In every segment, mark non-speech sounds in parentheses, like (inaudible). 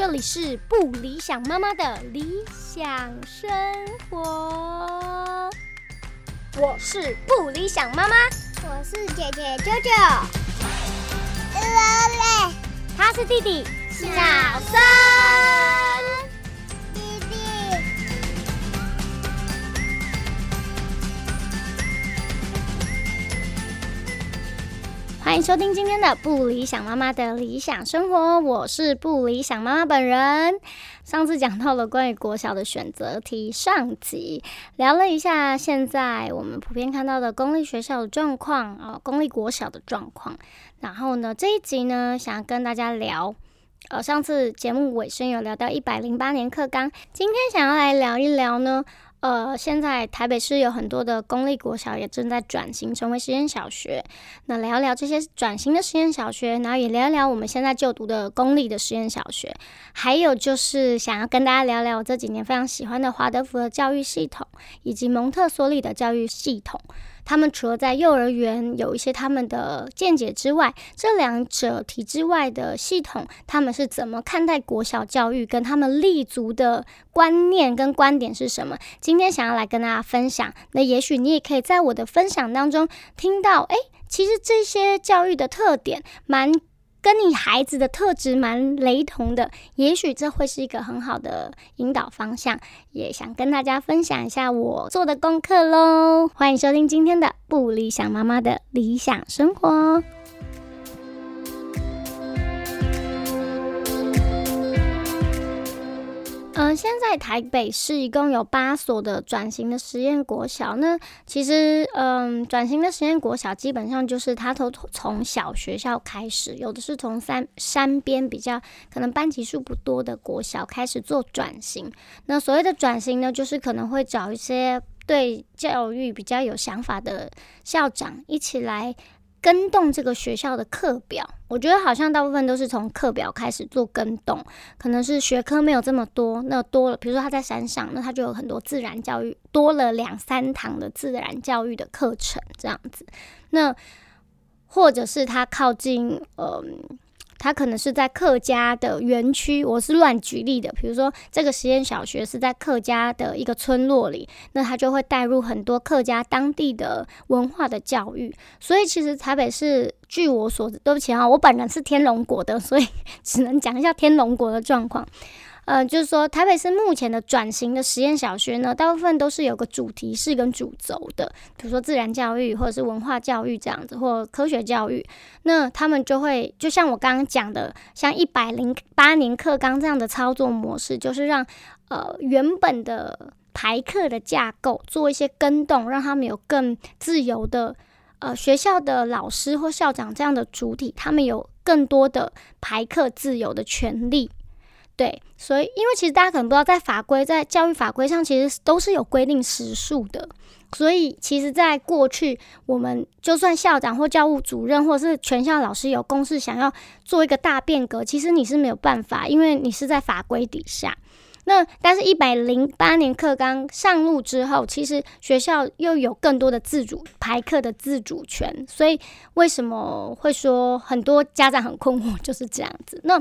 这里是不理想妈妈的理想生活。我是不理想妈妈，我是姐姐舅舅，乐他是弟弟小森。欢迎收听今天的不理想妈妈的理想生活，我是不理想妈妈本人。上次讲到了关于国小的选择题上集，聊了一下现在我们普遍看到的公立学校的状况啊，公立国小的状况。然后呢，这一集呢，想要跟大家聊，呃，上次节目尾声有聊到一百零八年课纲，今天想要来聊一聊呢。呃，现在台北市有很多的公立国小也正在转型成为实验小学。那聊聊这些转型的实验小学，然后也聊一聊我们现在就读的公立的实验小学。还有就是想要跟大家聊聊我这几年非常喜欢的华德福的教育系统，以及蒙特梭利的教育系统。他们除了在幼儿园有一些他们的见解之外，这两者体制外的系统，他们是怎么看待国小教育，跟他们立足的观念跟观点是什么？今天想要来跟大家分享。那也许你也可以在我的分享当中听到，哎，其实这些教育的特点蛮。跟你孩子的特质蛮雷同的，也许这会是一个很好的引导方向。也想跟大家分享一下我做的功课喽。欢迎收听今天的不理想妈妈的理想生活。嗯，现在台北市一共有八所的转型的实验国小。那其实，嗯，转型的实验国小基本上就是它都从小学校开始，有的是从山山边比较可能班级数不多的国小开始做转型。那所谓的转型呢，就是可能会找一些对教育比较有想法的校长一起来。跟动这个学校的课表，我觉得好像大部分都是从课表开始做跟动，可能是学科没有这么多，那多了，比如说他在山上，那他就有很多自然教育，多了两三堂的自然教育的课程这样子，那或者是他靠近，嗯。他可能是在客家的园区，我是乱举例的。比如说，这个实验小学是在客家的一个村落里，那他就会带入很多客家当地的文化的教育。所以，其实台北市，据我所知，对不起啊，我本人是天龙国的，所以 (laughs) 只能讲一下天龙国的状况。呃，就是说，台北市目前的转型的实验小学呢，大部分都是有个主题是跟主轴的，比如说自然教育或者是文化教育这样子，或科学教育。那他们就会就像我刚刚讲的，像一百零八年课纲这样的操作模式，就是让呃原本的排课的架构做一些更动，让他们有更自由的呃学校的老师或校长这样的主体，他们有更多的排课自由的权利。对，所以因为其实大家可能不知道，在法规在教育法规上，其实都是有规定时数的。所以其实，在过去，我们就算校长或教务主任，或者是全校老师有公示想要做一个大变革，其实你是没有办法，因为你是在法规底下。那但是，一百零八年课纲上路之后，其实学校又有更多的自主排课的自主权。所以为什么会说很多家长很困惑，(laughs) 就是这样子？那。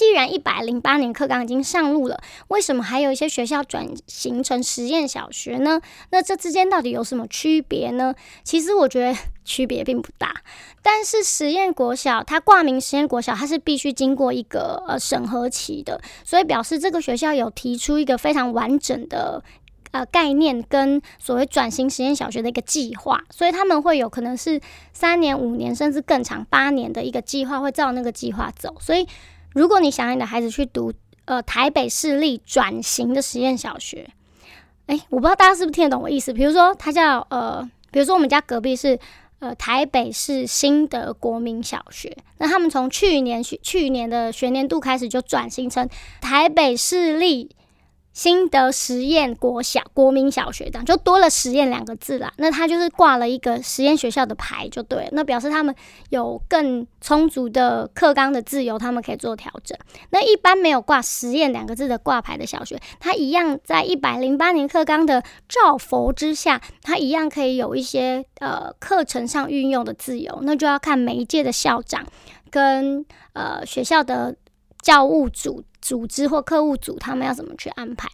既然一百零八年课纲已经上路了，为什么还有一些学校转型成实验小学呢？那这之间到底有什么区别呢？其实我觉得区别并不大。但是实验国小它挂名实验国小，它是必须经过一个呃审核期的，所以表示这个学校有提出一个非常完整的呃概念跟所谓转型实验小学的一个计划，所以他们会有可能是三年、五年甚至更长八年的一个计划，会照那个计划走，所以。如果你想让你的孩子去读呃台北市立转型的实验小学，哎，我不知道大家是不是听得懂我意思。比如说，他叫呃，比如说我们家隔壁是呃台北市新的国民小学，那他们从去年去去年的学年度开始就转型成台北市立。新德实验国小国民小学样就多了“实验”两个字啦。那他就是挂了一个实验学校的牌，就对。那表示他们有更充足的课纲的自由，他们可以做调整。那一般没有挂“实验”两个字的挂牌的小学，它一样在一百零八年课纲的照佛之下，它一样可以有一些呃课程上运用的自由。那就要看每一届的校长跟呃学校的教务组。组织或客户组他们要怎么去安排。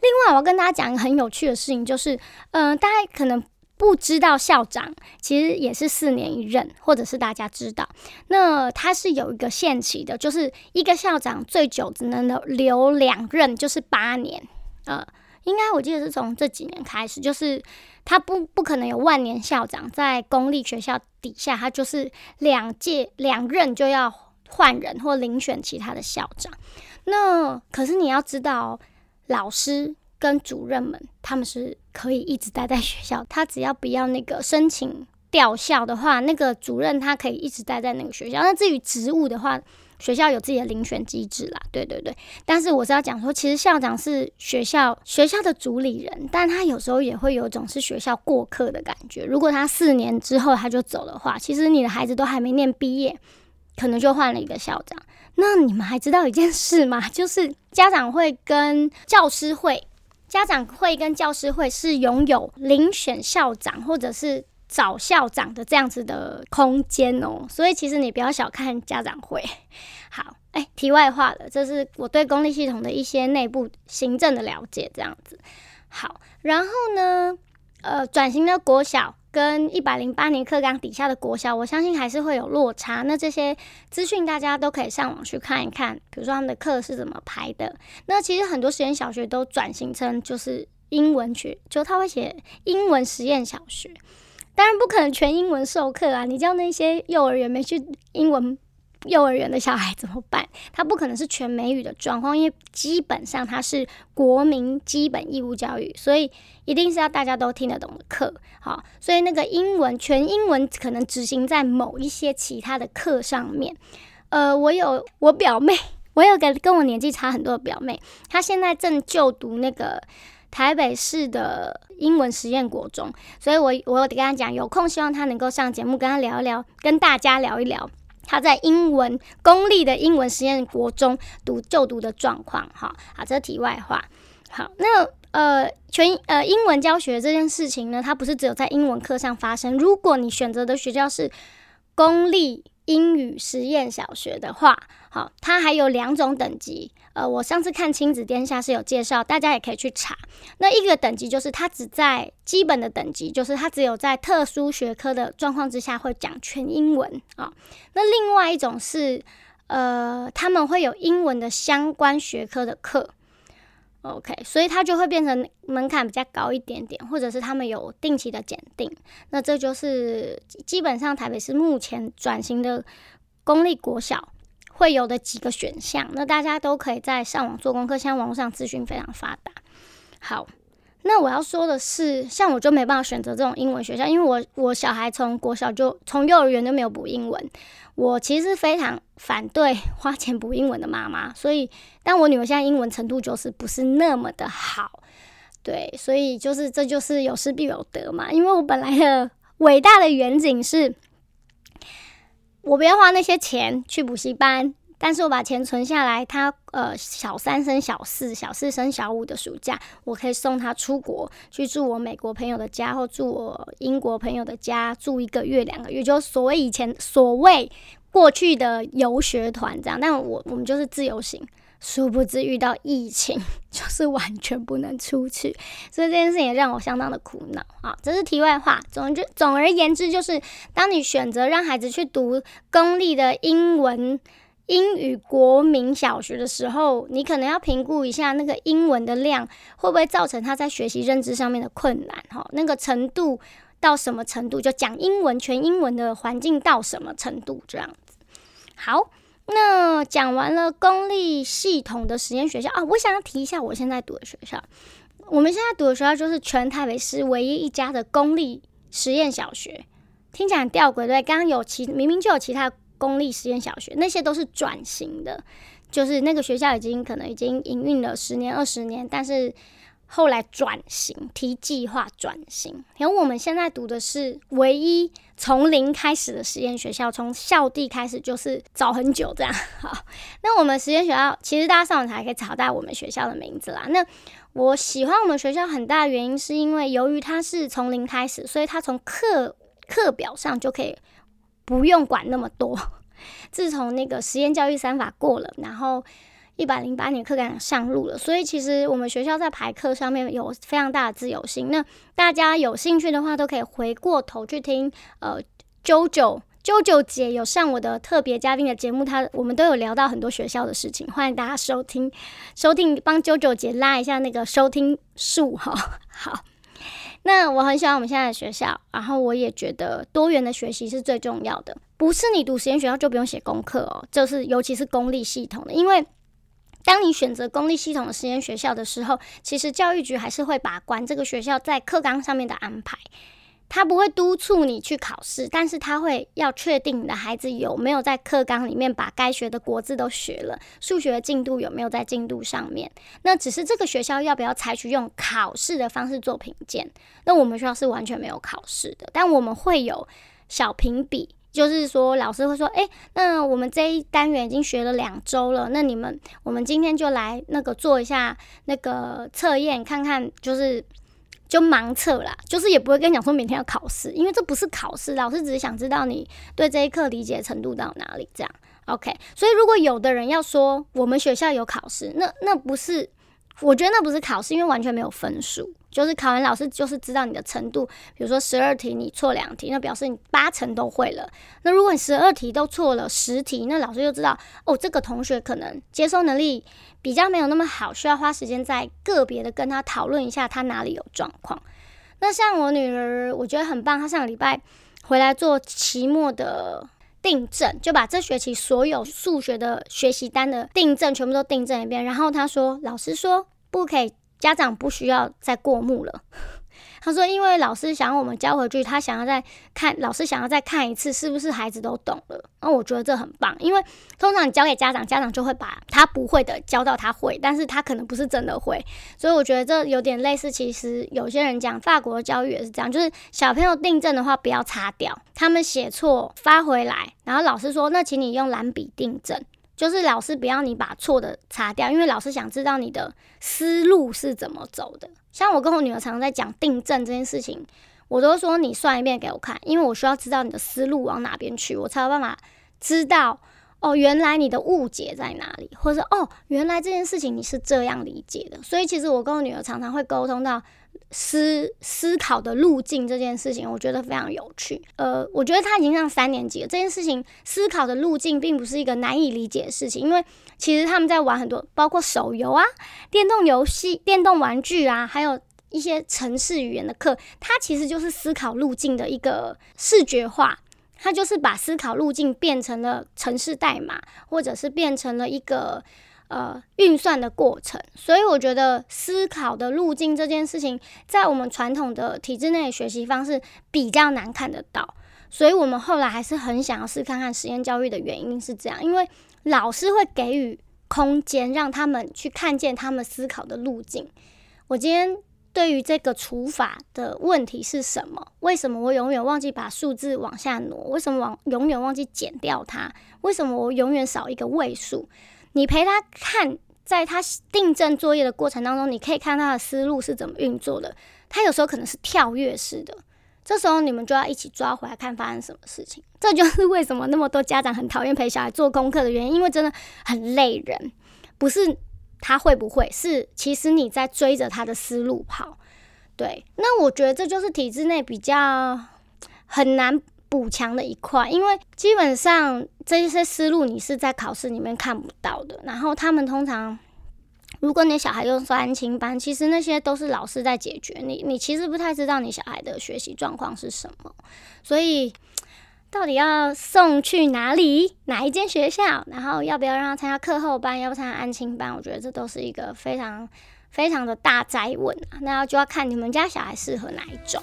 另外，我要跟大家讲一个很有趣的事情，就是，嗯，大家可能不知道校长其实也是四年一任，或者是大家知道，那他是有一个限期的，就是一个校长最久只能留留两任，就是八年。呃，应该我记得是从这几年开始，就是他不不可能有万年校长在公立学校底下，他就是两届两任就要换人或遴选其他的校长。那可是你要知道。老师跟主任们，他们是可以一直待在学校。他只要不要那个申请调校的话，那个主任他可以一直待在那个学校。那至于职务的话，学校有自己的遴选机制啦。对对对。但是我是要讲说，其实校长是学校学校的主理人，但他有时候也会有种是学校过客的感觉。如果他四年之后他就走的话，其实你的孩子都还没念毕业，可能就换了一个校长。那你们还知道一件事吗？(laughs) 就是家长会跟教师会，家长会跟教师会是拥有遴选校长或者是找校长的这样子的空间哦。(laughs) 所以其实你不要小看家长会。(laughs) 好，哎，题外话了，这是我对公立系统的一些内部行政的了解，这样子。好，然后呢，呃，转型的国小。跟一百零八年课纲底下的国小，我相信还是会有落差。那这些资讯大家都可以上网去看一看，比如说他们的课是怎么排的。那其实很多实验小学都转型成就是英文学，就他会写英文实验小学。当然不可能全英文授课啊，你叫那些幼儿园没去英文。幼儿园的小孩怎么办？(laughs) 他不可能是全美语的状况，因为基本上他是国民基本义务教育，所以一定是要大家都听得懂的课。好，所以那个英文全英文可能执行在某一些其他的课上面。呃，我有我表妹，(laughs) 我有个跟我年纪差很多的表妹，她现在正就读那个台北市的英文实验国中，所以我我得跟她讲，有空希望她能够上节目，跟她聊一聊，跟大家聊一聊。他在英文公立的英文实验国中读就读的状况，哈，好，这是题外话。好，那呃，全呃英文教学这件事情呢，它不是只有在英文课上发生。如果你选择的学校是公立英语实验小学的话，好，它还有两种等级。呃，我上次看亲子天下是有介绍，大家也可以去查。那一个等级就是它只在基本的等级，就是它只有在特殊学科的状况之下会讲全英文啊。那另外一种是，呃，他们会有英文的相关学科的课，OK，所以它就会变成门槛比较高一点点，或者是他们有定期的检定。那这就是基本上台北市目前转型的公立国小。会有的几个选项，那大家都可以在上网做功课。现在网络上资讯非常发达。好，那我要说的是，像我就没办法选择这种英文学校，因为我我小孩从国小就从幼儿园就没有补英文。我其实非常反对花钱补英文的妈妈，所以但我女儿现在英文程度就是不是那么的好。对，所以就是这就是有失必有得嘛。因为我本来的 (laughs) 伟大的远景是。我不要花那些钱去补习班，但是我把钱存下来，他呃小三升小四，小四升小五的暑假，我可以送他出国去住我美国朋友的家，或住我英国朋友的家住一个月两个月，就所谓以前所谓过去的游学团这样，但我我们就是自由行。殊不知遇到疫情，(laughs) 就是完全不能出去，所以这件事情也让我相当的苦恼啊。这是题外话。总之，总而言之，就是当你选择让孩子去读公立的英文英语国民小学的时候，你可能要评估一下那个英文的量会不会造成他在学习认知上面的困难哈。那个程度到什么程度，就讲英文全英文的环境到什么程度这样子。好。那讲完了公立系统的实验学校啊，我想要提一下我现在读的学校。我们现在读的学校就是全台北市唯一一家的公立实验小学，听起来很吊诡对？刚刚有其明明就有其他公立实验小学，那些都是转型的，就是那个学校已经可能已经营运了十年二十年，但是。后来转型，提计划转型。然后我们现在读的是唯一从零开始的实验学校，从校地开始就是早很久这样。(laughs) 好，那我们实验学校其实大家上网查可以查到我们学校的名字啦。那我喜欢我们学校很大的原因，是因为由于它是从零开始，所以它从课课表上就可以不用管那么多。自从那个实验教育三法过了，然后。一百零八年课纲上路了，所以其实我们学校在排课上面有非常大的自由性。那大家有兴趣的话，都可以回过头去听呃九九。啾啾姐有上我的特别嘉宾的节目，她我们都有聊到很多学校的事情，欢迎大家收听收听，帮啾啾姐拉一下那个收听数哈。好，那我很喜欢我们现在的学校，然后我也觉得多元的学习是最重要的，不是你读实验学校就不用写功课哦，就是尤其是公立系统的，因为当你选择公立系统的实验学校的时候，其实教育局还是会把关这个学校在课纲上面的安排。他不会督促你去考试，但是他会要确定你的孩子有没有在课纲里面把该学的国字都学了，数学的进度有没有在进度上面。那只是这个学校要不要采取用考试的方式做评鉴？那我们学校是完全没有考试的，但我们会有小评比，就是说老师会说，诶，那我们这一单元已经学了两周了，那你们我们今天就来那个做一下那个测验，看看就是。就盲测啦，就是也不会跟你讲说明天要考试，因为这不是考试，老师只是想知道你对这一课理解程度到哪里，这样 OK。所以如果有的人要说我们学校有考试，那那不是。我觉得那不是考试，因为完全没有分数，就是考完老师就是知道你的程度。比如说十二题你错两题，那表示你八成都会了。那如果你十二题都错了十题，那老师就知道哦，这个同学可能接收能力比较没有那么好，需要花时间在个别的跟他讨论一下他哪里有状况。那像我女儿，我觉得很棒，她上个礼拜回来做期末的。订正就把这学期所有数学的学习单的订正全部都订正一遍，然后他说：“老师说不可以，家长不需要再过目了。”他说：“因为老师想要我们交回去，他想要再看，老师想要再看一次，是不是孩子都懂了？那我觉得这很棒，因为通常你交给家长，家长就会把他不会的教到他会，但是他可能不是真的会，所以我觉得这有点类似。其实有些人讲法国教育也是这样，就是小朋友订正的话不要擦掉，他们写错发回来，然后老师说那请你用蓝笔订正。”就是老师不要你把错的擦掉，因为老师想知道你的思路是怎么走的。像我跟我女儿常常在讲订正这件事情，我都说你算一遍给我看，因为我需要知道你的思路往哪边去，我才有办法知道哦，原来你的误解在哪里，或者哦，原来这件事情你是这样理解的。所以其实我跟我女儿常常会沟通到。思思考的路径这件事情，我觉得非常有趣。呃，我觉得他已经上三年级了。这件事情思考的路径并不是一个难以理解的事情，因为其实他们在玩很多，包括手游啊、电动游戏、电动玩具啊，还有一些城市语言的课，它其实就是思考路径的一个视觉化。它就是把思考路径变成了城市代码，或者是变成了一个。呃，运算的过程，所以我觉得思考的路径这件事情，在我们传统的体制内的学习方式比较难看得到，所以我们后来还是很想要试看看实验教育的原因是这样，因为老师会给予空间，让他们去看见他们思考的路径。我今天对于这个除法的问题是什么？为什么我永远忘记把数字往下挪？为什么往永远忘记减掉它？为什么我永远少一个位数？你陪他看，在他订正作业的过程当中，你可以看他的思路是怎么运作的。他有时候可能是跳跃式的，这时候你们就要一起抓回来看发生什么事情。这就是为什么那么多家长很讨厌陪小孩做功课的原因，因为真的很累人。不是他会不会，是其实你在追着他的思路跑。对，那我觉得这就是体制内比较很难。补强的一块，因为基本上这些思路你是在考试里面看不到的。然后他们通常，如果你小孩用安亲班，其实那些都是老师在解决。你你其实不太知道你小孩的学习状况是什么，所以到底要送去哪里，哪一间学校，然后要不要让他参加课后班，要不参加安亲班，我觉得这都是一个非常非常的大灾问啊。那就要看你们家小孩适合哪一种。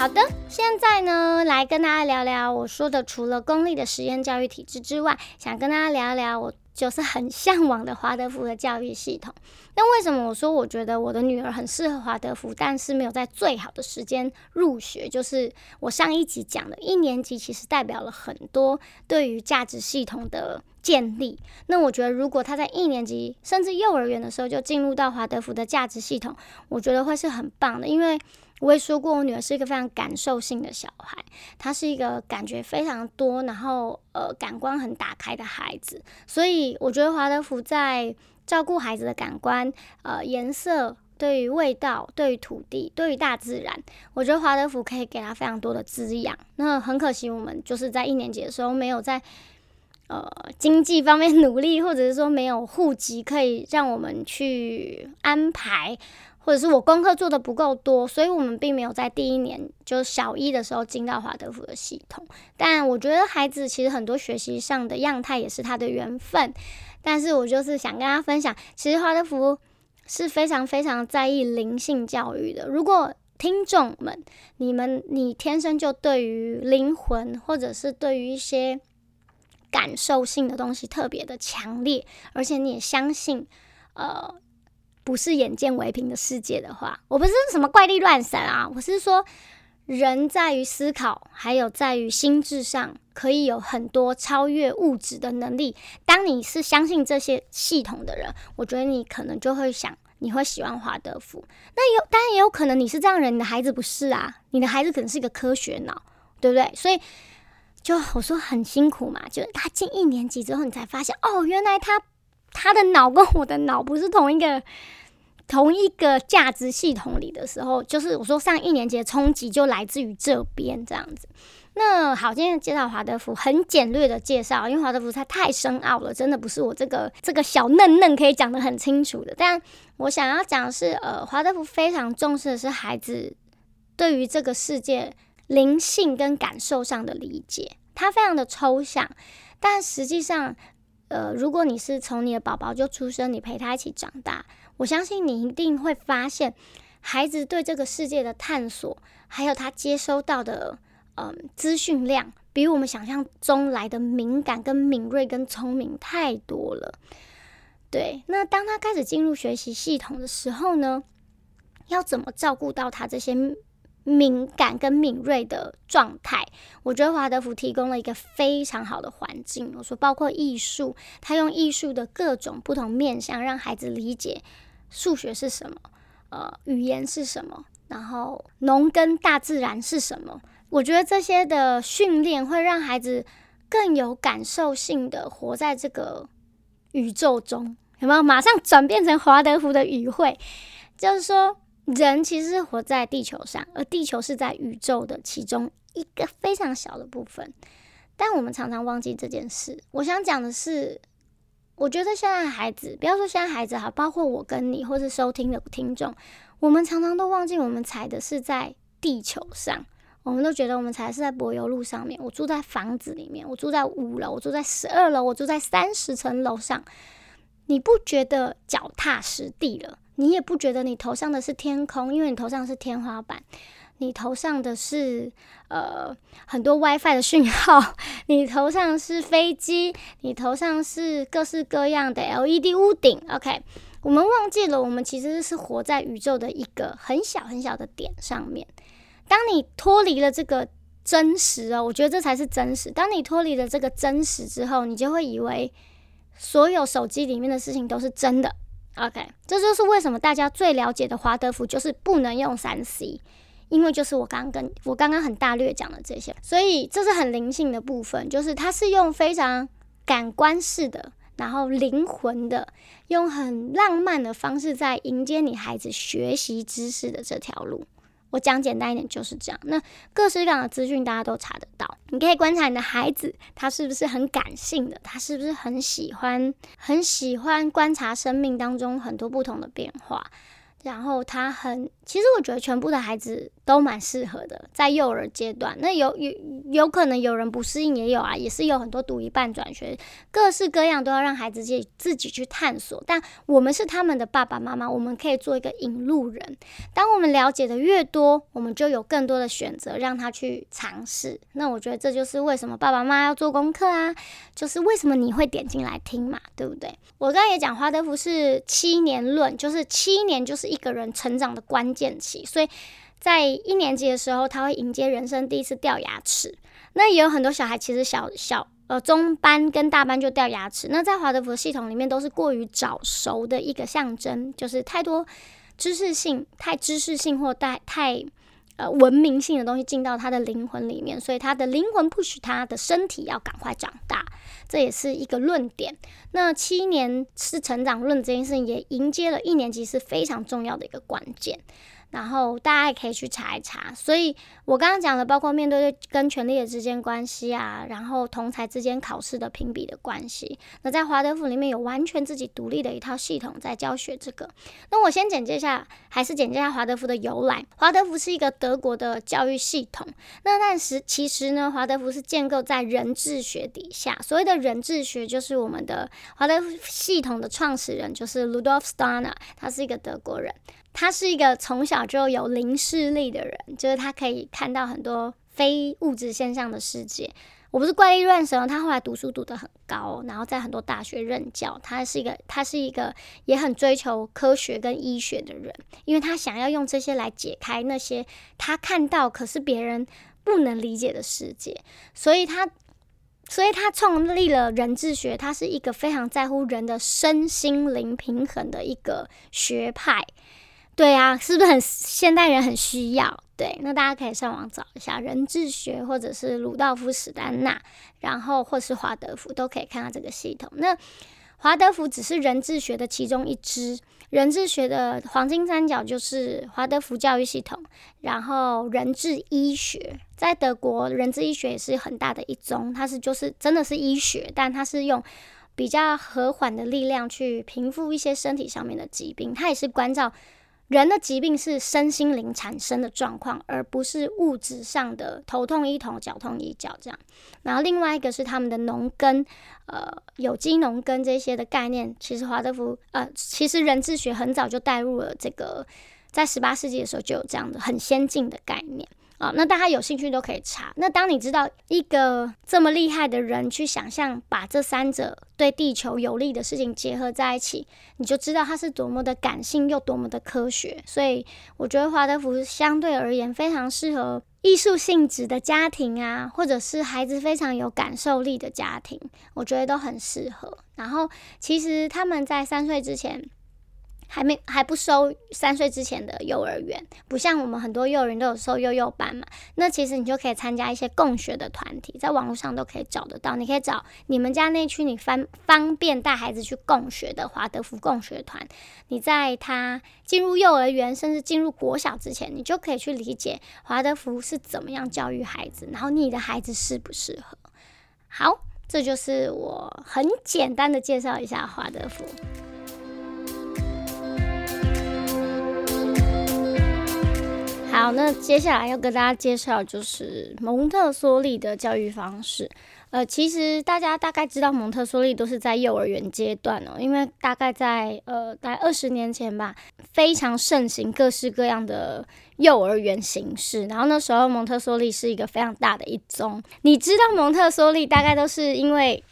好的，现在呢，来跟大家聊聊我说的，除了公立的实验教育体制之外，想跟大家聊聊我就是很向往的华德福的教育系统。那为什么我说我觉得我的女儿很适合华德福，但是没有在最好的时间入学？就是我上一集讲的，一年级其实代表了很多对于价值系统的建立。那我觉得，如果他在一年级甚至幼儿园的时候就进入到华德福的价值系统，我觉得会是很棒的，因为。我也说过，我女儿是一个非常感受性的小孩，她是一个感觉非常多，然后呃感官很打开的孩子。所以我觉得华德福在照顾孩子的感官，呃颜色。对于味道，对于土地，对于大自然，我觉得华德福可以给他非常多的滋养。那很可惜，我们就是在一年级的时候没有在呃经济方面努力，或者是说没有户籍可以让我们去安排，或者是我功课做的不够多，所以我们并没有在第一年就小一的时候进到华德福的系统。但我觉得孩子其实很多学习上的样态也是他的缘分。但是我就是想跟他分享，其实华德福。是非常非常在意灵性教育的。如果听众们，你们你天生就对于灵魂，或者是对于一些感受性的东西特别的强烈，而且你也相信，呃，不是眼见为凭的世界的话，我不是什么怪力乱神啊，我是说。人在于思考，还有在于心智上，可以有很多超越物质的能力。当你是相信这些系统的人，我觉得你可能就会想，你会喜欢华德福。那有，当然也有可能你是这样人，你的孩子不是啊，你的孩子可能是一个科学脑，对不对？所以，就我说很辛苦嘛，就是他进一年级之后，你才发现，哦，原来他他的脑跟我的脑不是同一个。同一个价值系统里的时候，就是我说上一年级的冲击就来自于这边这样子。那好，今天介绍华德福很简略的介绍，因为华德福它太深奥了，真的不是我这个 (laughs) 这个小嫩嫩可以讲得很清楚的。但我想要讲的是，呃，华德福非常重视的是孩子对于这个世界灵性跟感受上的理解，它非常的抽象，但实际上，呃，如果你是从你的宝宝就出生，你陪他一起长大。我相信你一定会发现，孩子对这个世界的探索，还有他接收到的嗯资讯量，比我们想象中来的敏感、跟敏锐、跟聪明太多了。对，那当他开始进入学习系统的时候呢，要怎么照顾到他这些敏感跟敏锐的状态？我觉得华德福提供了一个非常好的环境。我说，包括艺术，他用艺术的各种不同面向，让孩子理解。数学是什么？呃，语言是什么？然后农耕大自然是什么？我觉得这些的训练会让孩子更有感受性的活在这个宇宙中，有没有？马上转变成华德福的语汇，就是说，人其实是活在地球上，而地球是在宇宙的其中一个非常小的部分，但我们常常忘记这件事。我想讲的是。我觉得现在孩子，不要说现在孩子哈，包括我跟你，或是收听的听众，我们常常都忘记我们踩的是在地球上，我们都觉得我们踩是在柏油路上面。我住在房子里面，我住在五楼，我住在十二楼，我住在三十层楼上，你不觉得脚踏实地了？你也不觉得你头上的是天空，因为你头上是天花板。你头上的是呃很多 WiFi 的讯号，(laughs) 你头上是飞机，你头上是各式各样的 LED 屋顶。OK，我们忘记了，我们其实是活在宇宙的一个很小很小的点上面。当你脱离了这个真实哦，我觉得这才是真实。当你脱离了这个真实之后，你就会以为所有手机里面的事情都是真的。OK，这就是为什么大家最了解的华德福就是不能用三 C。因为就是我刚刚跟我刚刚很大略讲的这些，所以这是很灵性的部分，就是它是用非常感官式的，然后灵魂的，用很浪漫的方式在迎接你孩子学习知识的这条路。我讲简单一点就是这样。那各式各样的资讯大家都查得到，你可以观察你的孩子，他是不是很感性的，他是不是很喜欢很喜欢观察生命当中很多不同的变化。然后他很，其实我觉得全部的孩子都蛮适合的，在幼儿阶段。那有有有可能有人不适应，也有啊，也是有很多读一半转学，各式各样都要让孩子自己自己去探索。但我们是他们的爸爸妈妈，我们可以做一个引路人。当我们了解的越多，我们就有更多的选择让他去尝试。那我觉得这就是为什么爸爸妈妈要做功课啊，就是为什么你会点进来听嘛，对不对？我刚才也讲华德福是七年论，就是七年就是。一个人成长的关键期，所以在一年级的时候，他会迎接人生第一次掉牙齿。那也有很多小孩，其实小小呃中班跟大班就掉牙齿。那在华德福系统里面，都是过于早熟的一个象征，就是太多知识性、太知识性或太太呃文明性的东西进到他的灵魂里面，所以他的灵魂不许他的身体要赶快长大，这也是一个论点。那七年是成长论这件事情，也迎接了一年级是非常重要的一个关键。然后大家也可以去查一查，所以我刚刚讲的，包括面对跟权力的之间关系啊，然后同才之间考试的评比的关系，那在华德福里面有完全自己独立的一套系统在教学这个。那我先简介一下，还是简介一下华德福的由来。华德福是一个德国的教育系统，那但是其实呢，华德福是建构在人治学底下。所谓的人治学，就是我们的华德福系统的创始人就是 Ludolf Steiner，他是一个德国人。他是一个从小就有零视力的人，就是他可以看到很多非物质现象的世界。我不是怪力乱神，他后来读书读得很高，然后在很多大学任教。他是一个，他是一个也很追求科学跟医学的人，因为他想要用这些来解开那些他看到可是别人不能理解的世界。所以他，所以他创立了人智学。他是一个非常在乎人的身心灵平衡的一个学派。对啊，是不是很现代人很需要？对，那大家可以上网找一下人智学，或者是鲁道夫史丹纳，然后或是华德福，都可以看到这个系统。那华德福只是人智学的其中一支，人智学的黄金三角就是华德福教育系统，然后人智医学，在德国人智医学也是很大的一宗，它是就是真的是医学，但它是用比较和缓的力量去平复一些身体上面的疾病，它也是关照。人的疾病是身心灵产生的状况，而不是物质上的头痛医头、脚痛医脚这样。然后另外一个是他们的农耕，呃，有机农耕这些的概念，其实华德福，呃，其实人智学很早就带入了这个，在十八世纪的时候就有这样的很先进的概念。啊，那大家有兴趣都可以查。那当你知道一个这么厉害的人去想象把这三者对地球有利的事情结合在一起，你就知道他是多么的感性又多么的科学。所以我觉得华德福相对而言非常适合艺术性质的家庭啊，或者是孩子非常有感受力的家庭，我觉得都很适合。然后其实他们在三岁之前。还没还不收三岁之前的幼儿园，不像我们很多幼儿园都有收幼幼班嘛。那其实你就可以参加一些共学的团体，在网络上都可以找得到。你可以找你们家那区你方方便带孩子去共学的华德福共学团。你在他进入幼儿园甚至进入国小之前，你就可以去理解华德福是怎么样教育孩子，然后你的孩子适不适合。好，这就是我很简单的介绍一下华德福。好，那接下来要跟大家介绍就是蒙特梭利的教育方式。呃，其实大家大概知道蒙特梭利都是在幼儿园阶段哦，因为大概在呃大概二十年前吧，非常盛行各式各样的幼儿园形式。然后那时候蒙特梭利是一个非常大的一宗。你知道蒙特梭利大概都是因为。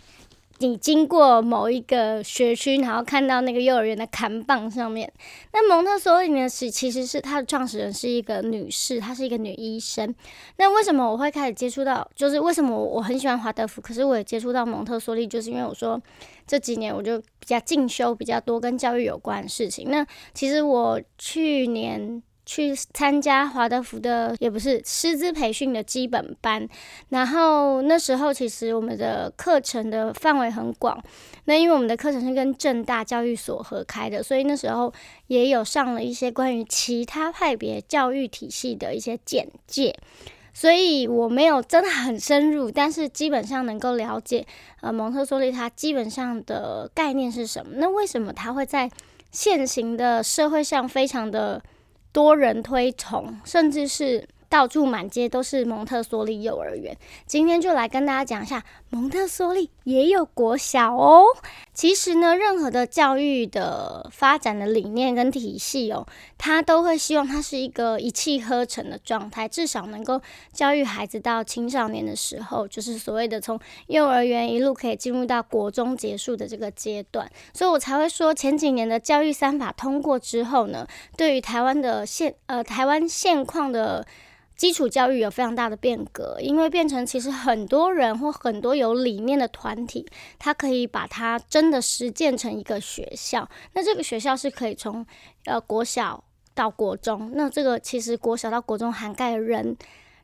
你经过某一个学区，然后看到那个幼儿园的看棒上面，那蒙特梭利呢是其实是它的创始人是一个女士，她是一个女医生。那为什么我会开始接触到？就是为什么我很喜欢华德福，可是我也接触到蒙特梭利，就是因为我说这几年我就比较进修比较多跟教育有关的事情。那其实我去年。去参加华德福的也不是师资培训的基本班，然后那时候其实我们的课程的范围很广，那因为我们的课程是跟正大教育所合开的，所以那时候也有上了一些关于其他派别教育体系的一些简介，所以我没有真的很深入，但是基本上能够了解，呃，蒙特梭利它基本上的概念是什么？那为什么它会在现行的社会上非常的？多人推崇，甚至是。到处满街都是蒙特梭利幼儿园。今天就来跟大家讲一下，蒙特梭利也有国小哦。其实呢，任何的教育的发展的理念跟体系哦，它都会希望它是一个一气呵成的状态，至少能够教育孩子到青少年的时候，就是所谓的从幼儿园一路可以进入到国中结束的这个阶段。所以我才会说，前几年的教育三法通过之后呢，对于台湾的现呃台湾现况的。基础教育有非常大的变革，因为变成其实很多人或很多有理念的团体，他可以把它真的实践成一个学校。那这个学校是可以从呃国小到国中，那这个其实国小到国中涵盖人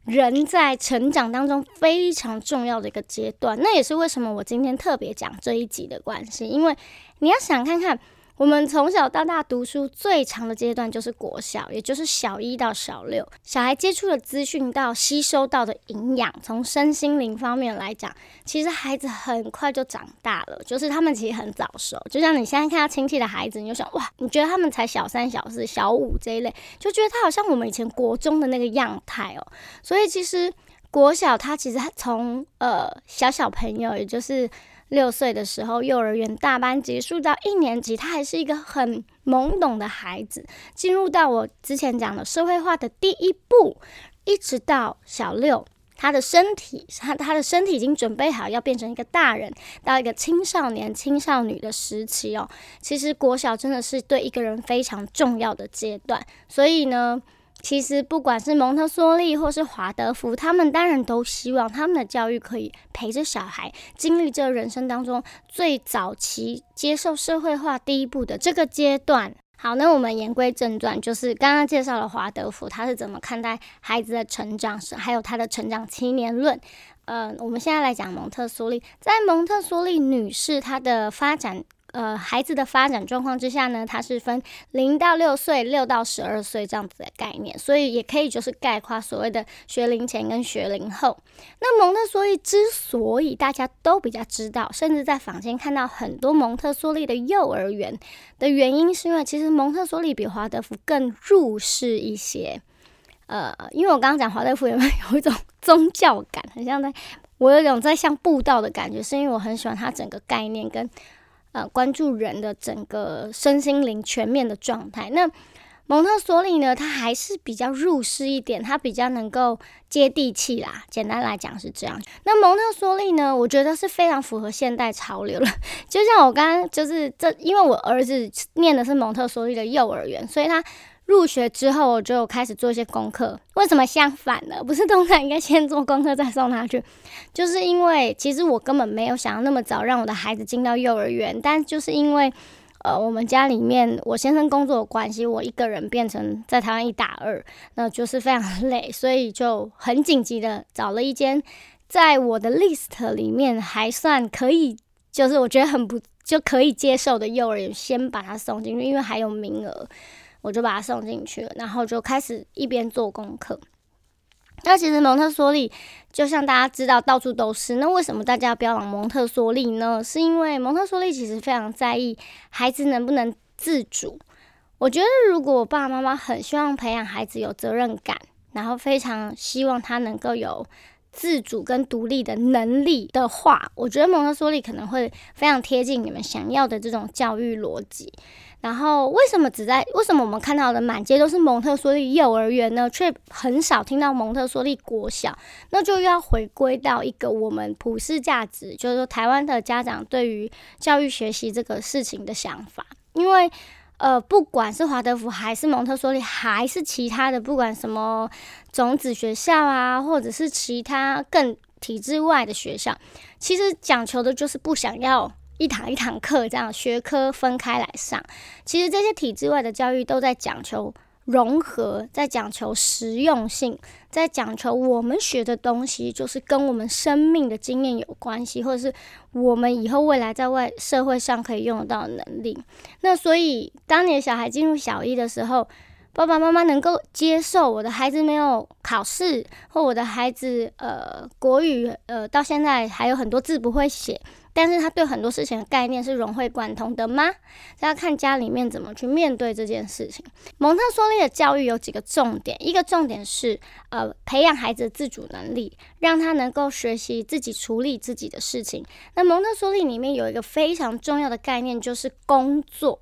人在成长当中非常重要的一个阶段。那也是为什么我今天特别讲这一集的关系，因为你要想看看。我们从小到大读书最长的阶段就是国小，也就是小一到小六。小孩接触的资讯到吸收到的营养，从身心灵方面来讲，其实孩子很快就长大了。就是他们其实很早熟，就像你现在看到亲戚的孩子，你就想哇，你觉得他们才小三、小四、小五这一类，就觉得他好像我们以前国中的那个样态哦。所以其实国小他其实从呃小小朋友，也就是。六岁的时候，幼儿园大班结束到一年级，他还是一个很懵懂的孩子。进入到我之前讲的社会化的第一步，一直到小六，他的身体，他他的身体已经准备好要变成一个大人，到一个青少年、青少女的时期哦。其实国小真的是对一个人非常重要的阶段，所以呢。其实，不管是蒙特梭利或是华德福，他们当然都希望他们的教育可以陪着小孩经历这人生当中最早期接受社会化第一步的这个阶段。好，那我们言归正传，就是刚刚介绍了华德福他是怎么看待孩子的成长，还有他的成长七年论。呃，我们现在来讲蒙特梭利，在蒙特梭利女士她的发展。呃，孩子的发展状况之下呢，它是分零到六岁、六到十二岁这样子的概念，所以也可以就是概括所谓的学龄前跟学龄后。那蒙特梭利之所以大家都比较知道，甚至在坊间看到很多蒙特梭利的幼儿园的原因，是因为其实蒙特梭利比华德福更入世一些。呃，因为我刚刚讲华德福有没有一种 (laughs) 宗教感，很像在，我有一种在像布道的感觉，是因为我很喜欢它整个概念跟。呃，关注人的整个身心灵全面的状态。那蒙特梭利呢，他还是比较入世一点，他比较能够接地气啦。简单来讲是这样。那蒙特梭利呢，我觉得是非常符合现代潮流了。(laughs) 就像我刚刚就是这，因为我儿子念的是蒙特梭利的幼儿园，所以他。入学之后我就开始做一些功课，为什么相反呢？不是通常应该先做功课再送他去？就是因为其实我根本没有想要那么早让我的孩子进到幼儿园，但就是因为呃我们家里面我先生工作的关系，我一个人变成在台湾一打二，那就是非常累，所以就很紧急的找了一间在我的 list 里面还算可以，就是我觉得很不就可以接受的幼儿园，先把他送进去，因为还有名额。我就把他送进去了，然后就开始一边做功课。那其实蒙特梭利就像大家知道到处都是，那为什么大家要标榜蒙特梭利呢？是因为蒙特梭利其实非常在意孩子能不能自主。我觉得如果爸爸妈妈很希望培养孩子有责任感，然后非常希望他能够有自主跟独立的能力的话，我觉得蒙特梭利可能会非常贴近你们想要的这种教育逻辑。然后为什么只在为什么我们看到的满街都是蒙特梭利幼儿园呢？却很少听到蒙特梭利国小？那就要回归到一个我们普世价值，就是说台湾的家长对于教育学习这个事情的想法。因为呃，不管是华德福还是蒙特梭利，还是其他的，不管什么种子学校啊，或者是其他更体制外的学校，其实讲求的就是不想要。一堂一堂课这样学科分开来上，其实这些体制外的教育都在讲求融合，在讲求实用性，在讲求我们学的东西就是跟我们生命的经验有关系，或者是我们以后未来在外社会上可以用得到的能力。那所以，当你的小孩进入小一的时候，爸爸妈妈能够接受我的孩子没有考试，或我的孩子呃国语呃到现在还有很多字不会写。但是他对很多事情的概念是融会贯通的吗？这要看家里面怎么去面对这件事情。蒙特梭利的教育有几个重点，一个重点是呃培养孩子的自主能力，让他能够学习自己处理自己的事情。那蒙特梭利里面有一个非常重要的概念，就是工作。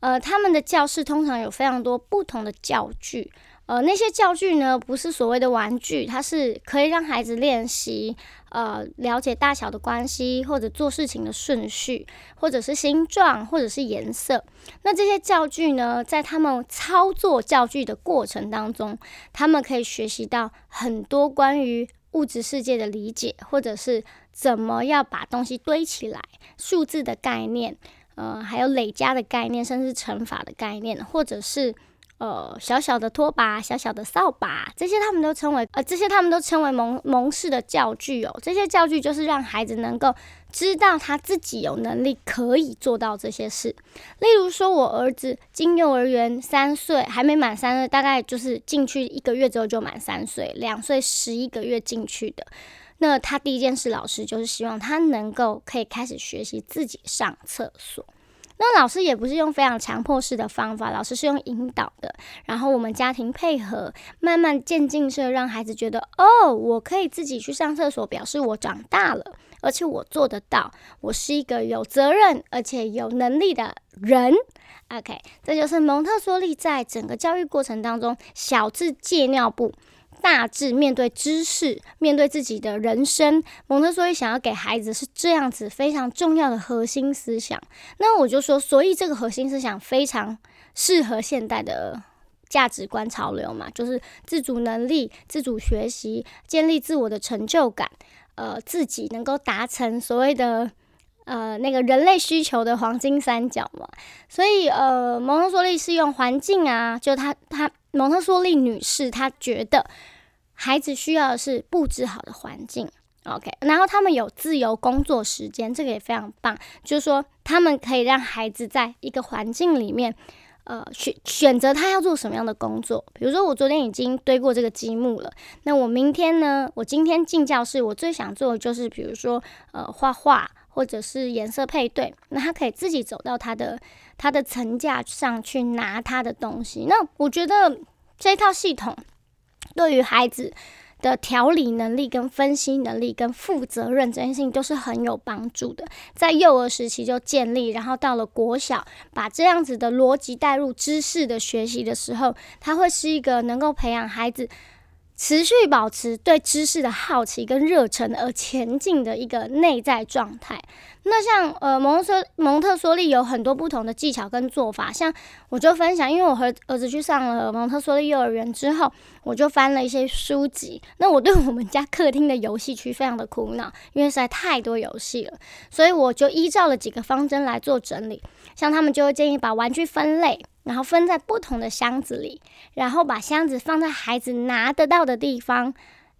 呃，他们的教室通常有非常多不同的教具。呃，那些教具呢，不是所谓的玩具，它是可以让孩子练习，呃，了解大小的关系，或者做事情的顺序，或者是形状，或者是颜色。那这些教具呢，在他们操作教具的过程当中，他们可以学习到很多关于物质世界的理解，或者是怎么要把东西堆起来，数字的概念，呃，还有累加的概念，甚至乘法的概念，或者是。呃小小的拖把、小小的扫把，这些他们都称为呃这些他们都称为蒙蒙氏的教具哦。这些教具就是让孩子能够知道他自己有能力可以做到这些事。例如说，我儿子进幼儿园三岁还没满三岁，大概就是进去一个月之后就满三岁，两岁十一个月进去的。那他第一件事，老师就是希望他能够可以开始学习自己上厕所。那老师也不是用非常强迫式的方法，老师是用引导的，然后我们家庭配合，慢慢渐进式让孩子觉得，哦，我可以自己去上厕所，表示我长大了，而且我做得到，我是一个有责任而且有能力的人。OK，这就是蒙特梭利在整个教育过程当中，小智戒尿布。大致面对知识，面对自己的人生，蒙特梭利想要给孩子是这样子非常重要的核心思想。那我就说，所以这个核心思想非常适合现代的价值观潮流嘛，就是自主能力、自主学习、建立自我的成就感，呃，自己能够达成所谓的呃那个人类需求的黄金三角嘛。所以呃，蒙特梭利是用环境啊，就他他。蒙特梭利女士她觉得孩子需要的是布置好的环境，OK，然后他们有自由工作时间，这个也非常棒。就是说，他们可以让孩子在一个环境里面，呃，选选择他要做什么样的工作。比如说，我昨天已经堆过这个积木了，那我明天呢？我今天进教室，我最想做的就是，比如说，呃，画画或者是颜色配对。那他可以自己走到他的。他的层架上去拿他的东西，那我觉得这套系统对于孩子的调理能力、跟分析能力、跟负责任这件事情都是很有帮助的。在幼儿时期就建立，然后到了国小，把这样子的逻辑带入知识的学习的时候，它会是一个能够培养孩子。持续保持对知识的好奇跟热忱而前进的一个内在状态。那像呃蒙特蒙特梭利有很多不同的技巧跟做法，像我就分享，因为我和儿子去上了蒙特梭利幼儿园之后，我就翻了一些书籍。那我对我们家客厅的游戏区非常的苦恼，因为实在太多游戏了，所以我就依照了几个方针来做整理。像他们就会建议把玩具分类。然后分在不同的箱子里，然后把箱子放在孩子拿得到的地方，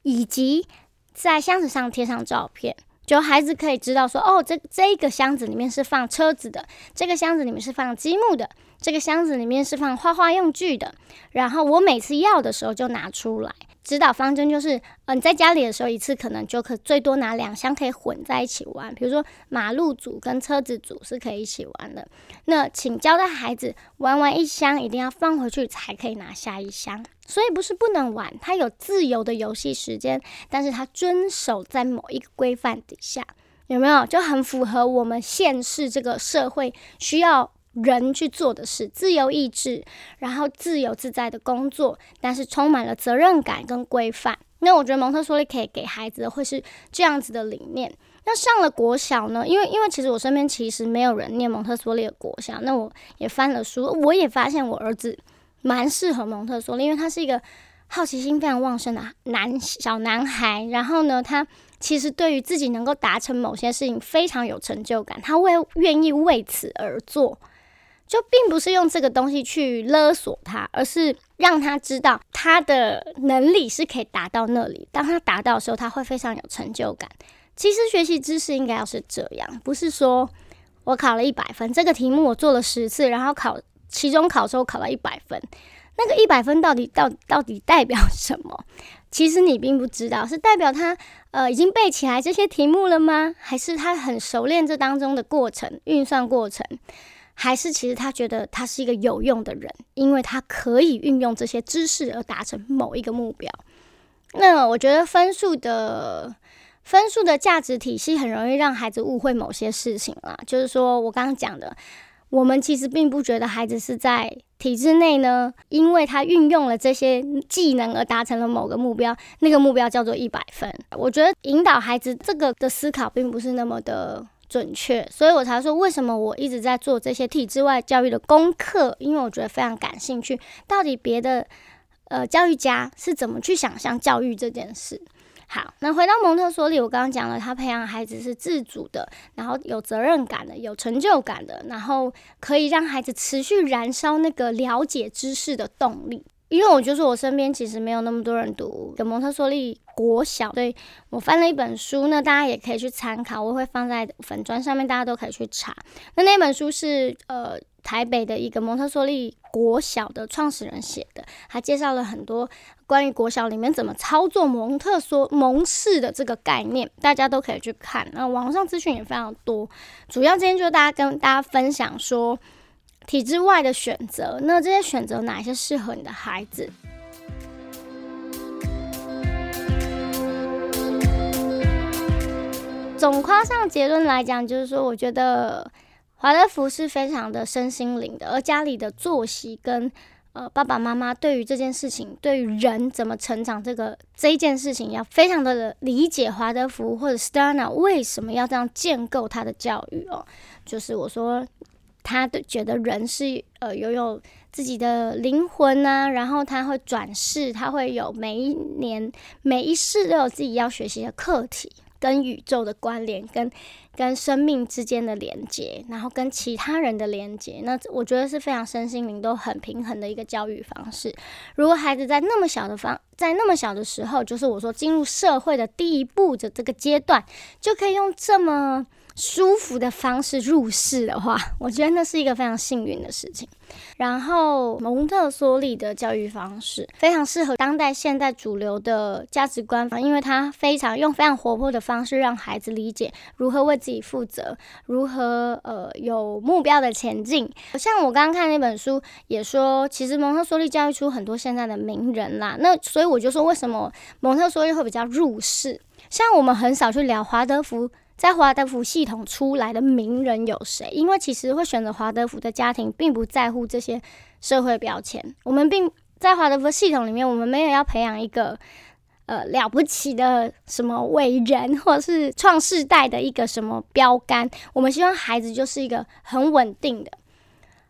以及在箱子上贴上照片，就孩子可以知道说，哦，这这个箱子里面是放车子的，这个箱子里面是放积木的，这个箱子里面是放画画用具的。然后我每次要的时候就拿出来。指导方针就是，嗯，在家里的时候，一次可能就可最多拿两箱，可以混在一起玩。比如说马路组跟车子组是可以一起玩的。那请交代孩子，玩完一箱一定要放回去才可以拿下一箱。所以不是不能玩，他有自由的游戏时间，但是他遵守在某一个规范底下，有没有？就很符合我们现世这个社会需要。人去做的事，自由意志，然后自由自在的工作，但是充满了责任感跟规范。那我觉得蒙特梭利可以给孩子的会是这样子的理念。那上了国小呢？因为因为其实我身边其实没有人念蒙特梭利的国小，那我也翻了书，我也发现我儿子蛮适合蒙特梭利，因为他是一个好奇心非常旺盛的男小男孩。然后呢，他其实对于自己能够达成某些事情非常有成就感，他会愿意为此而做。就并不是用这个东西去勒索他，而是让他知道他的能力是可以达到那里。当他达到的时候，他会非常有成就感。其实学习知识应该要是这样，不是说我考了一百分，这个题目我做了十次，然后考期中考时候考了一百分，那个一百分到底到到底代表什么？其实你并不知道，是代表他呃已经背起来这些题目了吗？还是他很熟练这当中的过程运算过程？还是其实他觉得他是一个有用的人，因为他可以运用这些知识而达成某一个目标。那我觉得分数的分数的价值体系很容易让孩子误会某些事情啦。就是说我刚刚讲的，我们其实并不觉得孩子是在体制内呢，因为他运用了这些技能而达成了某个目标，那个目标叫做一百分。我觉得引导孩子这个的思考并不是那么的。准确，所以我才说为什么我一直在做这些体制外教育的功课，因为我觉得非常感兴趣，到底别的呃教育家是怎么去想象教育这件事。好，那回到蒙特梭利，我刚刚讲了，他培养孩子是自主的，然后有责任感的，有成就感的，然后可以让孩子持续燃烧那个了解知识的动力。因为我就是我身边其实没有那么多人读的蒙特梭利国小，所以我翻了一本书，那大家也可以去参考，我会放在粉砖上面，大家都可以去查。那那本书是呃台北的一个蒙特梭利国小的创始人写的，他介绍了很多关于国小里面怎么操作蒙特梭蒙氏的这个概念，大家都可以去看。那网上资讯也非常多，主要今天就大家跟大家分享说。体制外的选择，那这些选择哪一些适合你的孩子？总夸上结论来讲，就是说，我觉得华德福是非常的身心灵的，而家里的作息跟呃爸爸妈妈对于这件事情，对于人怎么成长这个这一件事情，要非常的理解华德福或者 Stana 为什么要这样建构他的教育哦，就是我说。他的觉得人是呃拥有自己的灵魂呐，然后他会转世，他会有每一年每一世都有自己要学习的课题，跟宇宙的关联，跟跟生命之间的连接，然后跟其他人的连接。那我觉得是非常身心灵都很平衡的一个教育方式。如果孩子在那么小的方，在那么小的时候，就是我说进入社会的第一步的这个阶段，就可以用这么。舒服的方式入世的话，(laughs) 我觉得那是一个非常幸运的事情。然后蒙特梭利的教育方式非常适合当代现代主流的价值观，因为它非常用非常活泼的方式让孩子理解如何为自己负责，如何呃有目标的前进。像我刚刚看那本书也说，其实蒙特梭利教育出很多现在的名人啦。那所以我就说，为什么蒙特梭利会比较入世？像我们很少去聊华德福。在华德福系统出来的名人有谁？因为其实会选择华德福的家庭，并不在乎这些社会标签。我们并在华德福系统里面，我们没有要培养一个呃了不起的什么伟人，或是创世代的一个什么标杆。我们希望孩子就是一个很稳定的、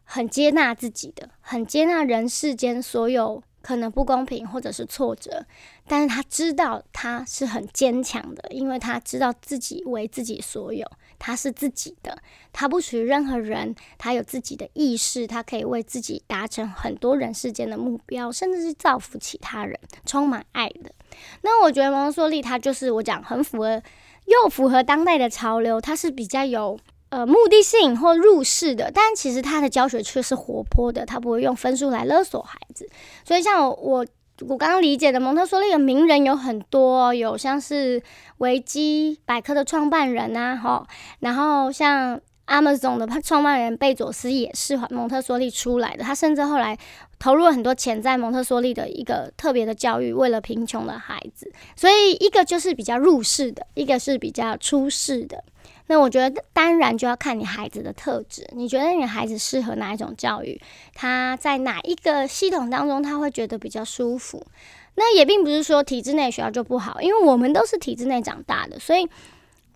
很接纳自己的、很接纳人世间所有。可能不公平或者是挫折，但是他知道他是很坚强的，因为他知道自己为自己所有，他是自己的，他不属于任何人，他有自己的意识，他可以为自己达成很多人世间的目标，甚至是造福其他人，充满爱的。那我觉得蒙梭利他就是我讲很符合，又符合当代的潮流，他是比较有。呃，目的性或入世的，但其实他的教学却是活泼的，他不会用分数来勒索孩子。所以像我我刚刚理解的蒙特梭利的名人有很多，有像是维基百科的创办人啊，哈，然后像 Amazon 的创办人贝佐斯也是蒙特梭利出来的，他甚至后来投入了很多钱在蒙特梭利的一个特别的教育，为了贫穷的孩子。所以一个就是比较入世的，一个是比较出世的。那我觉得当然就要看你孩子的特质，你觉得你孩子适合哪一种教育？他在哪一个系统当中他会觉得比较舒服？那也并不是说体制内学校就不好，因为我们都是体制内长大的，所以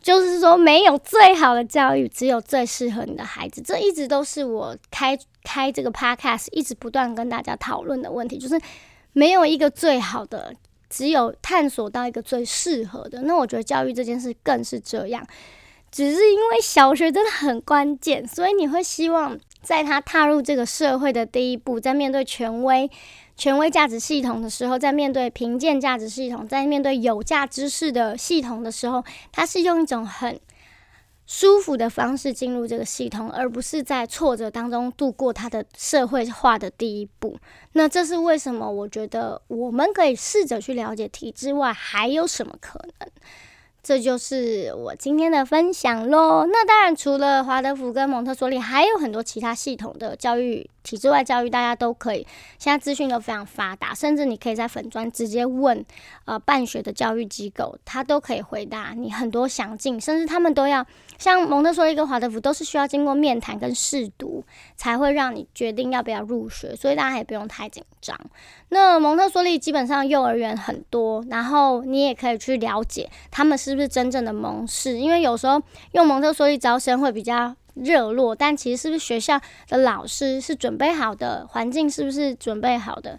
就是说没有最好的教育，只有最适合你的孩子。这一直都是我开开这个 podcast 一直不断跟大家讨论的问题，就是没有一个最好的，只有探索到一个最适合的。那我觉得教育这件事更是这样。只是因为小学真的很关键，所以你会希望在他踏入这个社会的第一步，在面对权威、权威价值系统的时候，在面对贫贱价值系统，在面对有价知识的系统的时候，他是用一种很舒服的方式进入这个系统，而不是在挫折当中度过他的社会化的第一步。那这是为什么？我觉得我们可以试着去了解体制外还有什么可能。这就是我今天的分享喽。那当然，除了华德福跟蒙特梭利，还有很多其他系统的教育。体制外教育，大家都可以。现在资讯都非常发达，甚至你可以在粉专直接问，呃，办学的教育机构，他都可以回答你很多详尽。甚至他们都要像蒙特梭利跟华德福，都是需要经过面谈跟试读，才会让你决定要不要入学。所以大家也不用太紧张。那蒙特梭利基本上幼儿园很多，然后你也可以去了解他们是不是真正的蒙氏，因为有时候用蒙特梭利招生会比较。热络，但其实是不是学校的老师是准备好的，环境是不是准备好的？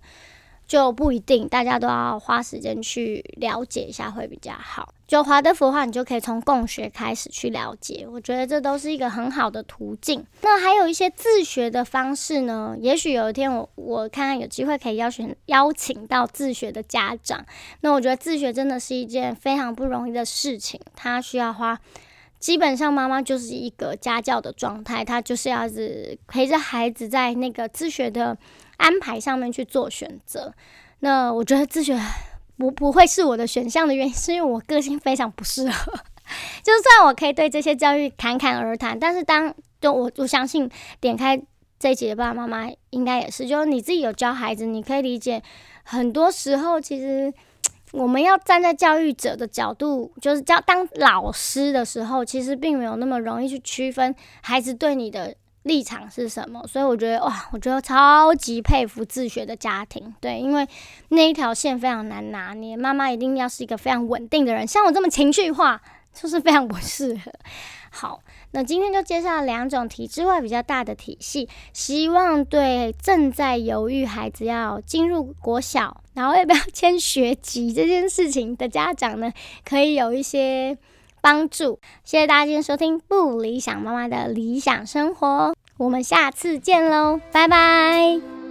就不一定，大家都要花时间去了解一下会比较好。就华德福的话，你就可以从共学开始去了解，我觉得这都是一个很好的途径。那还有一些自学的方式呢？也许有一天我我看看有机会可以邀请邀请到自学的家长。那我觉得自学真的是一件非常不容易的事情，它需要花。基本上妈妈就是一个家教的状态，她就是要是陪着孩子在那个自学的安排上面去做选择。那我觉得自学不不会是我的选项的原因，是因为我个性非常不适合。(laughs) 就算我可以对这些教育侃侃而谈，但是当就我我相信点开这一集的爸爸妈妈应该也是，就是你自己有教孩子，你可以理解，很多时候其实。我们要站在教育者的角度，就是教当老师的时候，其实并没有那么容易去区分孩子对你的立场是什么。所以我觉得，哇，我觉得超级佩服自学的家庭，对，因为那一条线非常难拿捏。妈妈一定要是一个非常稳定的人，像我这么情绪化，就是非常不适合。好。那今天就介绍两种体制外比较大的体系，希望对正在犹豫孩子要进入国小，然后要不要 (laughs) 签学籍这件事情的家长呢，可以有一些帮助。谢谢大家今天收听不理想妈妈的理想生活，我们下次见喽，拜拜。